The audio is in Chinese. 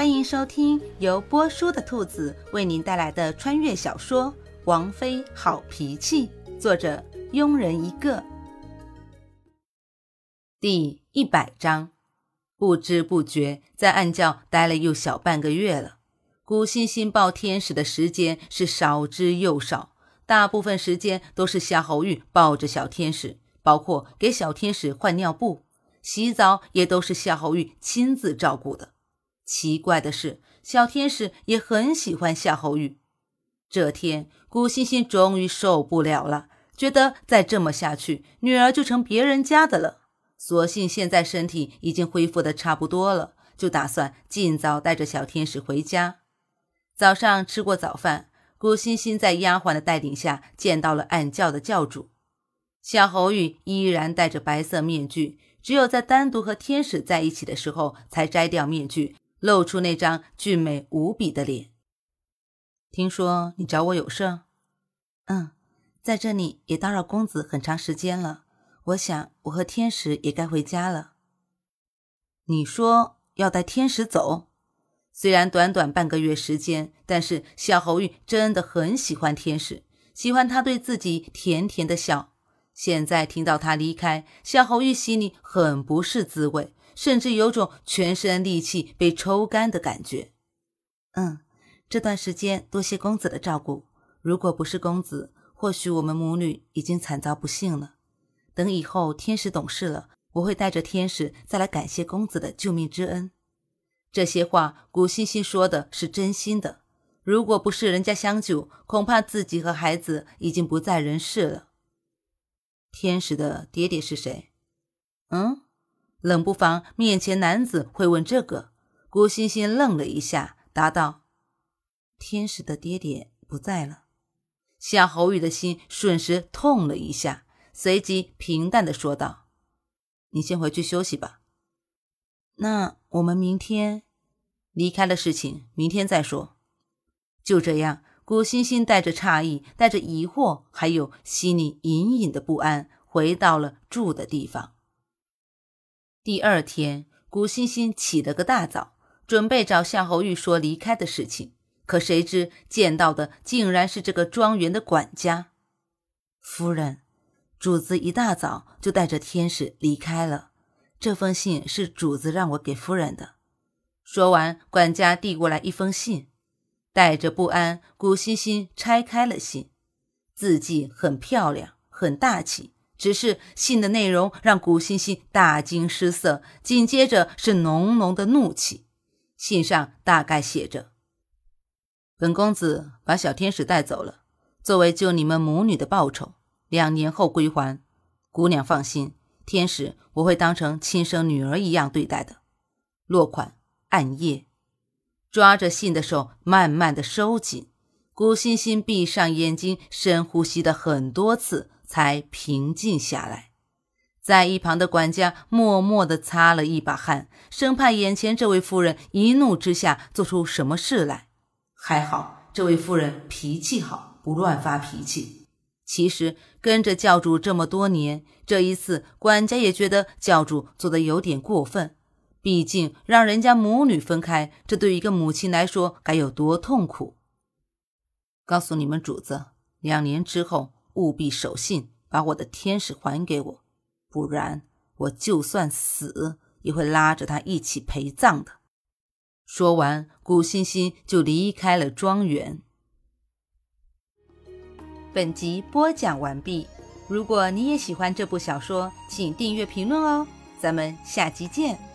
欢迎收听由波叔的兔子为您带来的穿越小说《王妃好脾气》，作者庸人一个。第一百章，不知不觉在暗教待了又小半个月了。古欣欣抱天使的时间是少之又少，大部分时间都是夏侯玉抱着小天使，包括给小天使换尿布、洗澡，也都是夏侯玉亲自照顾的。奇怪的是，小天使也很喜欢夏侯玉。这天，古欣欣终于受不了了，觉得再这么下去，女儿就成别人家的了。所幸现在身体已经恢复的差不多了，就打算尽早带着小天使回家。早上吃过早饭，古欣欣在丫鬟的带领下见到了暗教的教主。夏侯玉依然戴着白色面具，只有在单独和天使在一起的时候才摘掉面具。露出那张俊美无比的脸。听说你找我有事？嗯，在这里也打扰公子很长时间了。我想我和天使也该回家了。你说要带天使走？虽然短短半个月时间，但是夏侯玉真的很喜欢天使，喜欢他对自己甜甜的笑。现在听到他离开，夏侯玉心里很不是滋味。甚至有种全身力气被抽干的感觉。嗯，这段时间多谢公子的照顾。如果不是公子，或许我们母女已经惨遭不幸了。等以后天使懂事了，我会带着天使再来感谢公子的救命之恩。这些话，古欣欣说的是真心的。如果不是人家相救，恐怕自己和孩子已经不在人世了。天使的爹爹是谁？嗯？冷不防，面前男子会问这个。顾欣欣愣了一下，答道：“天使的爹爹不在了。”夏侯宇的心瞬时痛了一下，随即平淡的说道：“你先回去休息吧。那我们明天离开的事情，明天再说。”就这样，顾欣欣带着诧异，带着疑惑，还有心里隐隐的不安，回到了住的地方。第二天，古欣欣起了个大早，准备找夏侯玉说离开的事情。可谁知见到的竟然是这个庄园的管家。夫人，主子一大早就带着天使离开了。这封信是主子让我给夫人的。说完，管家递过来一封信，带着不安，古欣欣拆开了信，字迹很漂亮，很大气。只是信的内容让古欣欣大惊失色，紧接着是浓浓的怒气。信上大概写着：“本公子把小天使带走了，作为救你们母女的报酬，两年后归还。姑娘放心，天使我会当成亲生女儿一样对待的。”落款：暗夜。抓着信的手慢慢的收紧，古欣欣闭上眼睛，深呼吸的很多次。才平静下来，在一旁的管家默默地擦了一把汗，生怕眼前这位夫人一怒之下做出什么事来。还好，这位夫人脾气好，不乱发脾气。其实跟着教主这么多年，这一次管家也觉得教主做的有点过分。毕竟让人家母女分开，这对一个母亲来说该有多痛苦。告诉你们主子，两年之后。务必守信，把我的天使还给我，不然我就算死也会拉着他一起陪葬的。说完，古欣欣就离开了庄园。本集播讲完毕。如果你也喜欢这部小说，请订阅、评论哦。咱们下集见。